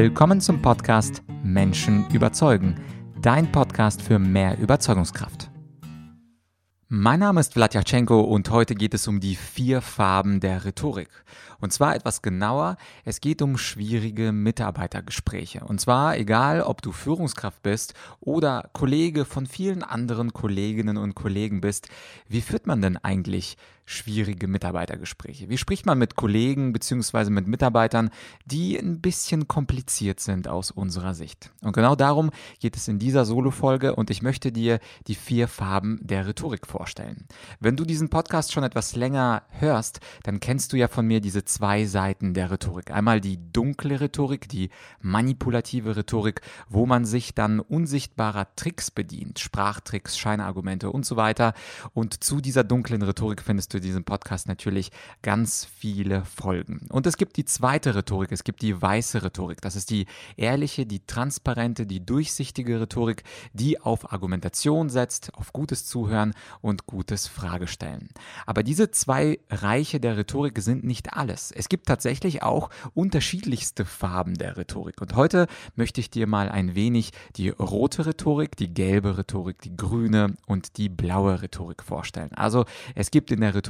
Willkommen zum Podcast Menschen überzeugen, dein Podcast für mehr Überzeugungskraft. Mein Name ist Vladyachenko und heute geht es um die vier Farben der Rhetorik. Und zwar etwas genauer, es geht um schwierige Mitarbeitergespräche. Und zwar egal, ob du Führungskraft bist oder Kollege von vielen anderen Kolleginnen und Kollegen bist, wie führt man denn eigentlich schwierige Mitarbeitergespräche? Wie spricht man mit Kollegen bzw. mit Mitarbeitern, die ein bisschen kompliziert sind aus unserer Sicht? Und genau darum geht es in dieser Solo-Folge und ich möchte dir die vier Farben der Rhetorik vorstellen. Wenn du diesen Podcast schon etwas länger hörst, dann kennst du ja von mir diese zwei Seiten der Rhetorik. Einmal die dunkle Rhetorik, die manipulative Rhetorik, wo man sich dann unsichtbarer Tricks bedient, Sprachtricks, Scheinargumente und so weiter. Und zu dieser dunklen Rhetorik findest du diesem Podcast natürlich ganz viele Folgen. Und es gibt die zweite Rhetorik, es gibt die weiße Rhetorik. Das ist die ehrliche, die transparente, die durchsichtige Rhetorik, die auf Argumentation setzt, auf gutes Zuhören und gutes Fragestellen. Aber diese zwei Reiche der Rhetorik sind nicht alles alles. Es gibt tatsächlich auch unterschiedlichste Farben der Rhetorik. Und heute möchte ich dir mal ein wenig die rote Rhetorik, die gelbe Rhetorik, die grüne und die blaue Rhetorik vorstellen. Also es gibt in der Rhetorik,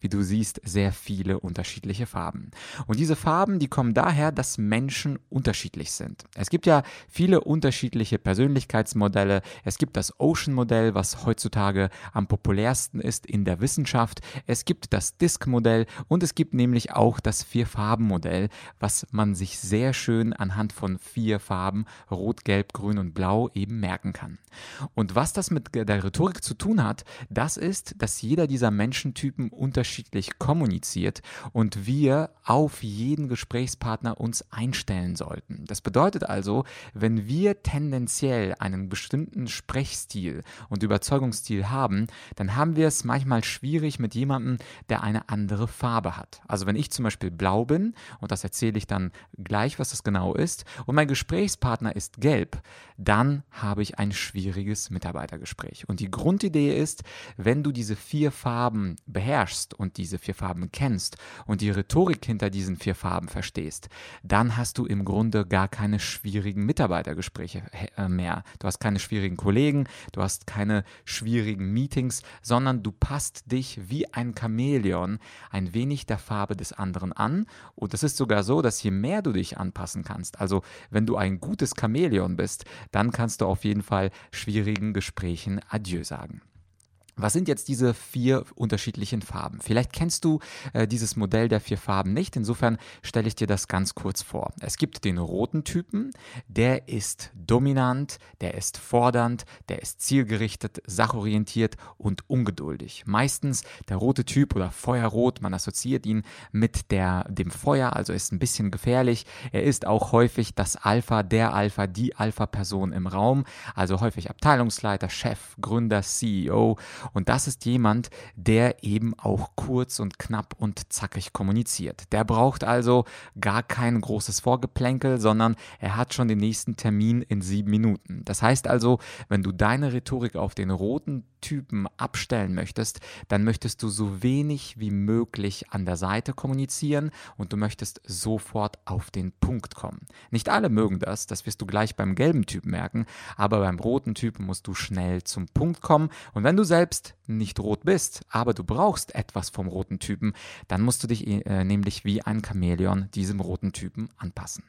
wie du siehst, sehr viele unterschiedliche Farben. Und diese Farben, die kommen daher, dass Menschen unterschiedlich sind. Es gibt ja viele unterschiedliche Persönlichkeitsmodelle. Es gibt das Ocean-Modell, was heutzutage am populärsten ist in der Wissenschaft. Es gibt das Disk-Modell und es gibt nämlich auch das Vier-Farben-Modell, was man sich sehr schön anhand von vier Farben, Rot, Gelb, Grün und Blau, eben merken kann. Und was das mit der Rhetorik zu tun hat, das ist, dass jeder dieser Menschentypen unterschiedlich kommuniziert und wir auf jeden Gesprächspartner uns einstellen sollten. Das bedeutet also, wenn wir tendenziell einen bestimmten Sprechstil und Überzeugungsstil haben, dann haben wir es manchmal schwierig mit jemandem, der eine andere Farbe hat. Also wenn ich zum Beispiel blau bin, und das erzähle ich dann gleich, was das genau ist, und mein Gesprächspartner ist gelb, dann habe ich ein schwieriges Mitarbeitergespräch. Und die Grundidee ist, wenn du diese vier Farben beherrschst und diese vier Farben kennst und die Rhetorik hinter diesen vier Farben verstehst, dann hast du im Grunde gar keine schwierigen Mitarbeitergespräche äh, mehr. Du hast keine schwierigen Kollegen, du hast keine schwierigen Meetings, sondern du passt dich wie ein Chamäleon ein wenig der Farbe des anderen anderen an. Und es ist sogar so, dass je mehr du dich anpassen kannst, also wenn du ein gutes Chamäleon bist, dann kannst du auf jeden Fall schwierigen Gesprächen Adieu sagen. Was sind jetzt diese vier unterschiedlichen Farben? Vielleicht kennst du äh, dieses Modell der vier Farben nicht. Insofern stelle ich dir das ganz kurz vor. Es gibt den roten Typen, der ist dominant, der ist fordernd, der ist zielgerichtet, sachorientiert und ungeduldig. Meistens der rote Typ oder Feuerrot, man assoziiert ihn mit der, dem Feuer, also ist ein bisschen gefährlich. Er ist auch häufig das Alpha, der Alpha, die Alpha-Person im Raum, also häufig Abteilungsleiter, Chef, Gründer, CEO und das ist jemand, der eben auch kurz und knapp und zackig kommuniziert. Der braucht also gar kein großes Vorgeplänkel, sondern er hat schon den nächsten Termin in sieben Minuten. Das heißt also, wenn du deine Rhetorik auf den roten Typen abstellen möchtest, dann möchtest du so wenig wie möglich an der Seite kommunizieren und du möchtest sofort auf den Punkt kommen. Nicht alle mögen das, das wirst du gleich beim gelben Typ merken, aber beim roten Typen musst du schnell zum Punkt kommen und wenn du selbst nicht rot bist, aber du brauchst etwas vom roten Typen, dann musst du dich äh, nämlich wie ein Chamäleon diesem roten Typen anpassen.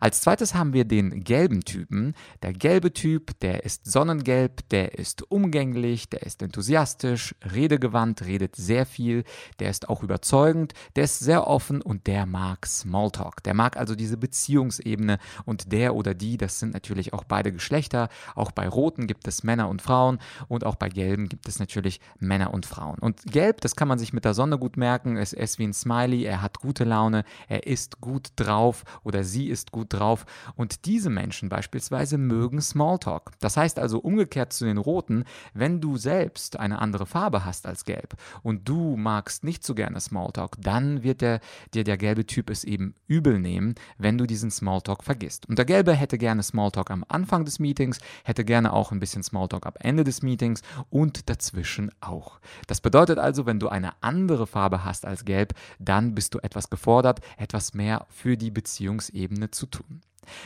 Als zweites haben wir den gelben Typen. Der gelbe Typ, der ist sonnengelb, der ist umgänglich, der ist enthusiastisch, redegewandt, redet sehr viel, der ist auch überzeugend, der ist sehr offen und der mag Smalltalk. Der mag also diese Beziehungsebene und der oder die, das sind natürlich auch beide Geschlechter. Auch bei Roten gibt es Männer und Frauen und auch bei Gelben gibt es natürlich Männer und Frauen. Und Gelb, das kann man sich mit der Sonne gut merken, es ist wie ein Smiley, er hat gute Laune, er ist gut drauf oder sie ist gut drauf und diese Menschen beispielsweise mögen Smalltalk. Das heißt also umgekehrt zu den Roten, wenn du selbst eine andere Farbe hast als Gelb und du magst nicht so gerne Smalltalk, dann wird der, dir der gelbe Typ es eben übel nehmen, wenn du diesen Smalltalk vergisst. Und der Gelbe hätte gerne Smalltalk am Anfang des Meetings, hätte gerne auch ein bisschen Smalltalk am Ende des Meetings und dazwischen auch. Das bedeutet also, wenn du eine andere Farbe hast als Gelb, dann bist du etwas gefordert, etwas mehr für die Beziehungsebene zu tun.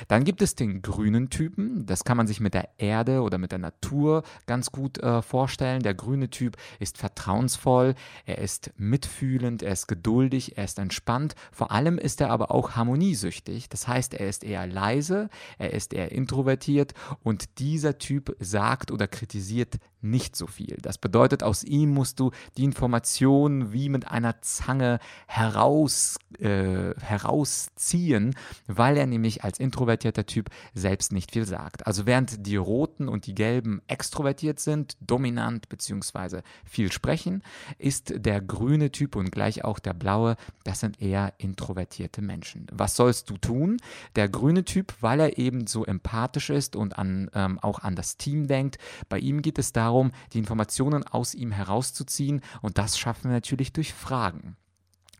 Dann gibt es den grünen Typen. Das kann man sich mit der Erde oder mit der Natur ganz gut äh, vorstellen. Der grüne Typ ist vertrauensvoll, er ist mitfühlend, er ist geduldig, er ist entspannt. Vor allem ist er aber auch harmoniesüchtig. Das heißt, er ist eher leise, er ist eher introvertiert und dieser Typ sagt oder kritisiert nicht so viel. Das bedeutet, aus ihm musst du die Informationen wie mit einer Zange heraus, äh, herausziehen, weil er nämlich als introvertierter Typ selbst nicht viel sagt. Also während die Roten und die Gelben extrovertiert sind, dominant bzw. viel sprechen, ist der grüne Typ und gleich auch der blaue, das sind eher introvertierte Menschen. Was sollst du tun? Der grüne Typ, weil er eben so empathisch ist und an, ähm, auch an das Team denkt, bei ihm geht es darum, darum, die Informationen aus ihm herauszuziehen und das schaffen wir natürlich durch Fragen.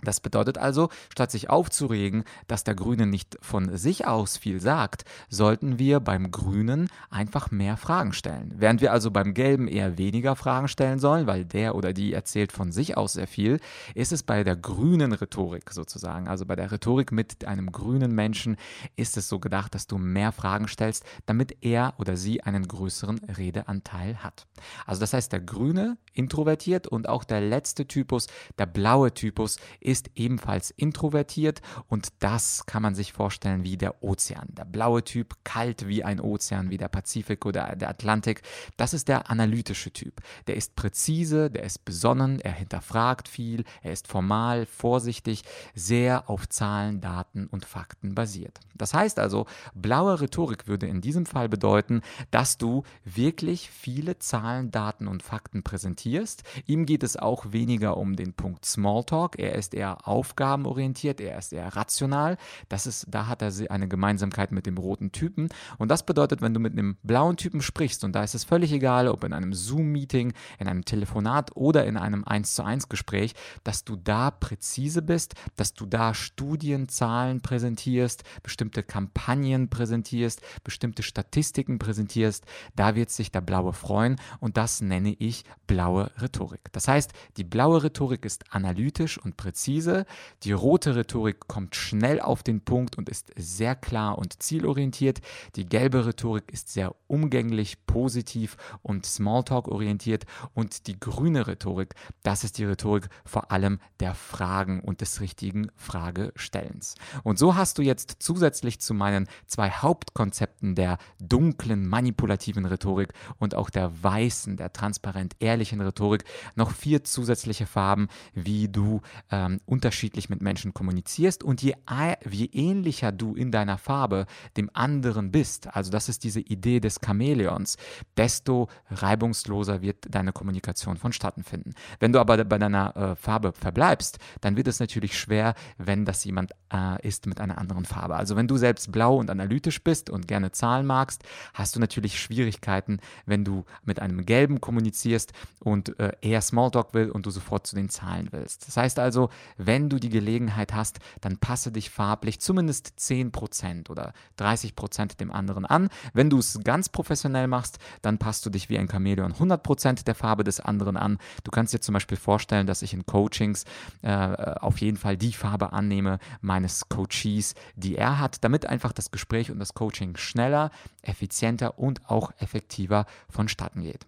Das bedeutet also, statt sich aufzuregen, dass der Grüne nicht von sich aus viel sagt, sollten wir beim Grünen einfach mehr Fragen stellen. Während wir also beim Gelben eher weniger Fragen stellen sollen, weil der oder die erzählt von sich aus sehr viel, ist es bei der grünen Rhetorik sozusagen, also bei der Rhetorik mit einem grünen Menschen, ist es so gedacht, dass du mehr Fragen stellst, damit er oder sie einen größeren Redeanteil hat. Also das heißt, der Grüne introvertiert und auch der letzte Typus, der blaue Typus, ist ebenfalls introvertiert und das kann man sich vorstellen wie der Ozean. Der blaue Typ, kalt wie ein Ozean, wie der Pazifik oder der Atlantik, das ist der analytische Typ. Der ist präzise, der ist besonnen, er hinterfragt viel, er ist formal, vorsichtig, sehr auf Zahlen, Daten und Fakten basiert. Das heißt also, blaue Rhetorik würde in diesem Fall bedeuten, dass du wirklich viele Zahlen, Daten und Fakten präsentierst. Ihm geht es auch weniger um den Punkt Smalltalk, er ist eher aufgabenorientiert, er ist eher rational. Das ist, da hat er eine Gemeinsamkeit mit dem roten Typen. Und das bedeutet, wenn du mit einem blauen Typen sprichst, und da ist es völlig egal, ob in einem Zoom-Meeting, in einem Telefonat oder in einem 1 zu 1 Gespräch, dass du da präzise bist, dass du da Studien, Zahlen präsentierst, bestimmte Kampagnen präsentierst, bestimmte Statistiken präsentierst, da wird sich der Blaue freuen und das nenne ich blaue Rhetorik. Das heißt, die blaue Rhetorik ist analytisch und präzise präzise. Die rote Rhetorik kommt schnell auf den Punkt und ist sehr klar und zielorientiert. Die gelbe Rhetorik ist sehr umgänglich, positiv und Smalltalk orientiert. Und die grüne Rhetorik, das ist die Rhetorik vor allem der Fragen und des richtigen Fragestellens. Und so hast du jetzt zusätzlich zu meinen zwei Hauptkonzepten der dunklen, manipulativen Rhetorik und auch der weißen, der transparent ehrlichen Rhetorik noch vier zusätzliche Farben, wie du ähm, ähm, unterschiedlich mit Menschen kommunizierst und je, je ähnlicher du in deiner Farbe dem anderen bist, also das ist diese Idee des Chamäleons, desto reibungsloser wird deine Kommunikation vonstatten finden. Wenn du aber bei deiner äh, Farbe verbleibst, dann wird es natürlich schwer, wenn das jemand äh, ist mit einer anderen Farbe. Also wenn du selbst blau und analytisch bist und gerne Zahlen magst, hast du natürlich Schwierigkeiten, wenn du mit einem gelben kommunizierst und äh, eher Smalltalk will und du sofort zu den Zahlen willst. Das heißt also, wenn du die Gelegenheit hast, dann passe dich farblich zumindest 10% oder 30% dem anderen an. Wenn du es ganz professionell machst, dann passt du dich wie ein Chamäleon 100% der Farbe des anderen an. Du kannst dir zum Beispiel vorstellen, dass ich in Coachings äh, auf jeden Fall die Farbe annehme meines Coaches, die er hat, damit einfach das Gespräch und das Coaching schneller, effizienter und auch effektiver vonstatten geht.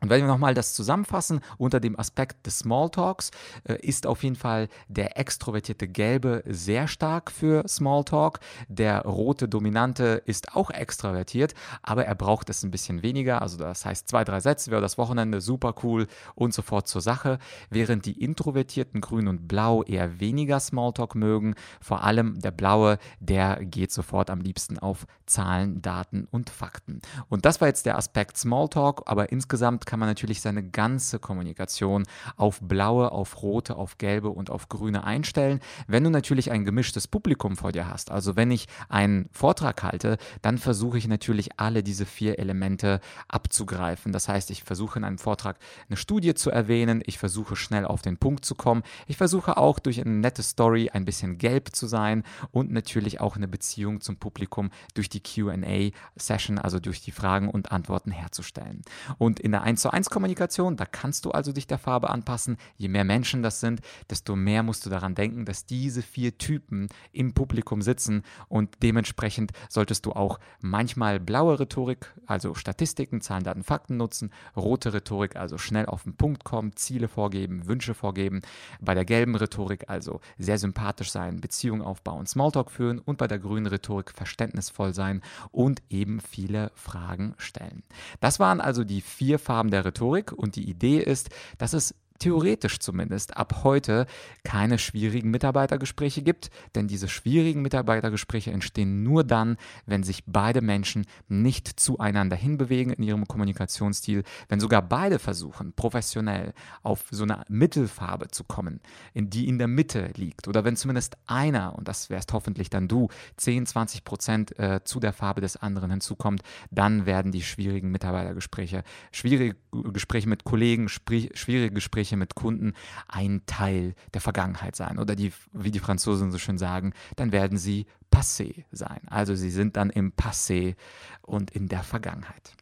Und wenn wir nochmal das zusammenfassen, unter dem Aspekt des Smalltalks äh, ist auf jeden Fall der extrovertierte Gelbe sehr stark für Smalltalk. Der rote Dominante ist auch extrovertiert, aber er braucht es ein bisschen weniger. Also das heißt zwei, drei Sätze wäre das Wochenende super cool und sofort zur Sache. Während die introvertierten Grün und Blau eher weniger Smalltalk mögen. Vor allem der Blaue, der geht sofort am liebsten auf Zahlen, Daten und Fakten. Und das war jetzt der Aspekt Smalltalk, aber insgesamt kann man natürlich seine ganze Kommunikation auf blaue, auf rote, auf gelbe und auf grüne einstellen. Wenn du natürlich ein gemischtes Publikum vor dir hast, also wenn ich einen Vortrag halte, dann versuche ich natürlich alle diese vier Elemente abzugreifen. Das heißt, ich versuche in einem Vortrag eine Studie zu erwähnen, ich versuche schnell auf den Punkt zu kommen, ich versuche auch durch eine nette Story ein bisschen gelb zu sein und natürlich auch eine Beziehung zum Publikum durch die QA-Session, also durch die Fragen und Antworten herzustellen. Und in der 1 1 zu 1 Kommunikation, da kannst du also dich der Farbe anpassen. Je mehr Menschen das sind, desto mehr musst du daran denken, dass diese vier Typen im Publikum sitzen und dementsprechend solltest du auch manchmal blaue Rhetorik, also Statistiken, Zahlen, Daten, Fakten nutzen, rote Rhetorik, also schnell auf den Punkt kommen, Ziele vorgeben, Wünsche vorgeben, bei der gelben Rhetorik also sehr sympathisch sein, Beziehungen aufbauen, Smalltalk führen und bei der grünen Rhetorik verständnisvoll sein und eben viele Fragen stellen. Das waren also die vier Farben der Rhetorik. Und die Idee ist, dass es theoretisch zumindest ab heute keine schwierigen Mitarbeitergespräche gibt, denn diese schwierigen Mitarbeitergespräche entstehen nur dann, wenn sich beide Menschen nicht zueinander hinbewegen in ihrem Kommunikationsstil, wenn sogar beide versuchen, professionell auf so eine Mittelfarbe zu kommen, in die in der Mitte liegt, oder wenn zumindest einer, und das wärst hoffentlich dann du, 10, 20 Prozent äh, zu der Farbe des anderen hinzukommt, dann werden die schwierigen Mitarbeitergespräche, schwierige Gespräche mit Kollegen, schwierige Gespräche Gespräche mit Kunden ein Teil der Vergangenheit sein. Oder die, wie die Franzosen so schön sagen, dann werden sie passé sein. Also sie sind dann im Passé und in der Vergangenheit.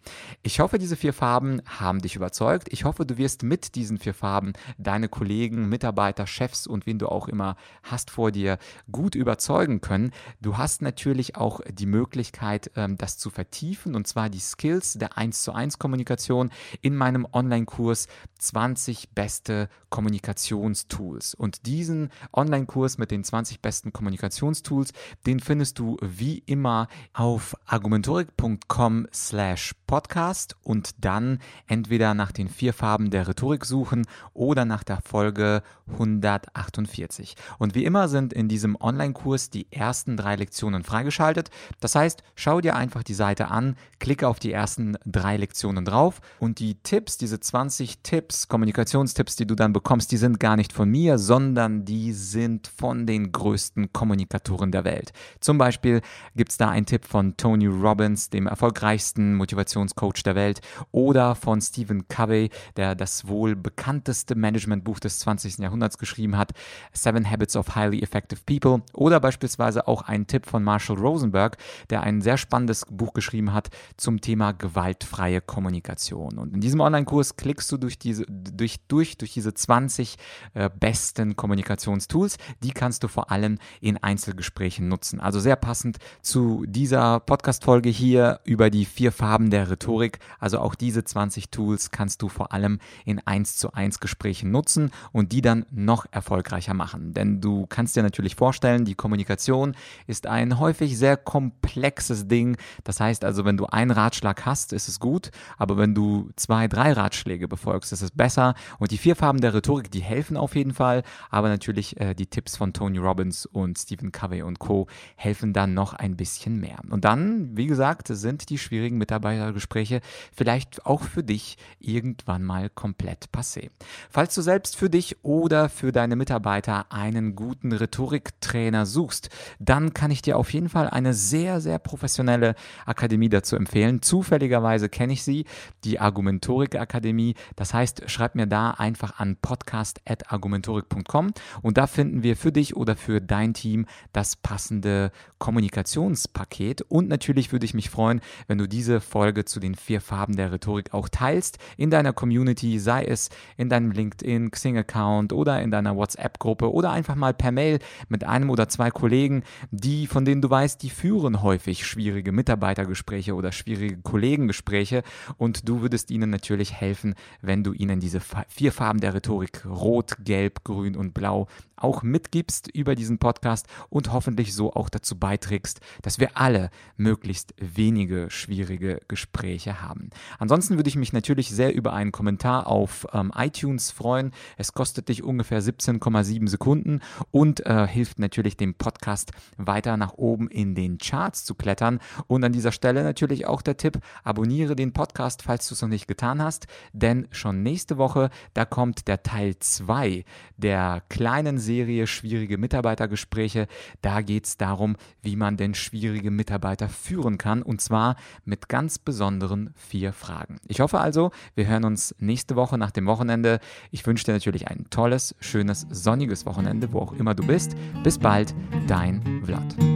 Ich hoffe, diese vier Farben haben dich überzeugt. Ich hoffe, du wirst mit diesen vier Farben deine Kollegen, Mitarbeiter, Chefs und wen du auch immer hast vor dir gut überzeugen können. Du hast natürlich auch die Möglichkeit, ähm, das zu vertiefen und zwar die Skills der 1 zu 1 Kommunikation in meinem Online-Kurs 20 beste Kommunikationstools. Und diesen Online-Kurs mit den 20 besten Kommunikationstools, den findest du wie immer auf argumentorik.com slash podcast und dann entweder nach den vier Farben der Rhetorik suchen oder nach der Folge 148. Und wie immer sind in diesem Online-Kurs die ersten drei Lektionen freigeschaltet. Das heißt, schau dir einfach die Seite an, klicke auf die ersten drei Lektionen drauf und die Tipps, diese 20 Tipps, Kommunikationstipps, die du dann bekommst, die sind gar nicht von mir, sondern die sind von den größten Kommunikatoren der Welt. Zum Beispiel gibt es da einen Tipp von Tony Robbins, dem erfolgreichsten Motivationscoach der Welt, oder von Stephen Covey, der das wohl bekannteste Managementbuch des 20. Jahrhunderts geschrieben hat, Seven Habits of Highly Effective People, oder beispielsweise auch ein Tipp von Marshall Rosenberg, der ein sehr spannendes Buch geschrieben hat zum Thema gewaltfreie Kommunikation. Und in diesem Online-Kurs klickst du durch diese, durch, durch, durch diese 20 äh, besten Kommunikationstools. Die kannst du vor allem in Einzelgesprächen nutzen. Also sehr passend zu dieser Podcast-Folge hier über die vier Farben der Rhetorik. Also auch diese 20 Tools kannst du vor allem in 1 zu 1 Gesprächen nutzen und die dann noch erfolgreicher machen. Denn du kannst dir natürlich vorstellen, die Kommunikation ist ein häufig sehr komplexes Ding. Das heißt also, wenn du einen Ratschlag hast, ist es gut, aber wenn du zwei, drei Ratschläge befolgst, ist es besser. Und die vier Farben der Rhetorik, die helfen auf jeden Fall, aber natürlich äh, die Tipps von Tony Robbins und Stephen Covey und Co helfen dann noch ein bisschen mehr. Und dann, wie gesagt, sind die schwierigen Mitarbeitergespräche vielleicht auch für dich irgendwann mal komplett passé. Falls du selbst für dich oder für deine Mitarbeiter einen guten Rhetoriktrainer suchst, dann kann ich dir auf jeden Fall eine sehr, sehr professionelle Akademie dazu empfehlen. Zufälligerweise kenne ich sie, die Argumentorik Akademie. Das heißt, schreib mir da einfach an podcast.argumentorik.com und da finden wir für dich oder für dein Team das passende Kommunikationspaket. Und natürlich würde ich mich freuen, wenn du diese Folge zu den vier Farben der Rhetorik auch teilst. In deiner Community, sei es in deinem LinkedIn, Xing-Account oder in deiner WhatsApp-Gruppe oder einfach mal per Mail mit einem oder zwei Kollegen, die, von denen du weißt, die führen häufig schwierige Mitarbeitergespräche oder schwierige Kollegengespräche. Und du würdest ihnen natürlich helfen, wenn du ihnen diese vier Farben der Rhetorik, Rot, Gelb, Grün und Blau, auch mitgibst über diesen Podcast und hoffentlich so auch dazu beiträgst, dass wir alle möglichst wenige schwierige Gespräche haben. Ansonsten würde ich mich natürlich sehr über einen Kommentar auf ähm, iTunes freuen. Es kostet dich ungefähr 17,7 Sekunden und äh, hilft natürlich dem Podcast weiter nach oben in den Charts zu klettern. Und an dieser Stelle natürlich auch der Tipp, abonniere den Podcast, falls du es noch nicht getan hast, denn schon nächste Woche, da kommt der Teil 2 der kleinen Serie Schwierige Mitarbeitergespräche. Da geht es darum, wie man denn schwierige Mitarbeiter führen kann und zwar mit ganz besonderen vier Fragen. Ich hoffe also, wir hören uns nächste Woche nach dem Wochenende. Ich wünsche dir natürlich ein tolles, schönes, sonniges Wochenende, wo auch immer du bist. Bis bald, dein Vlad.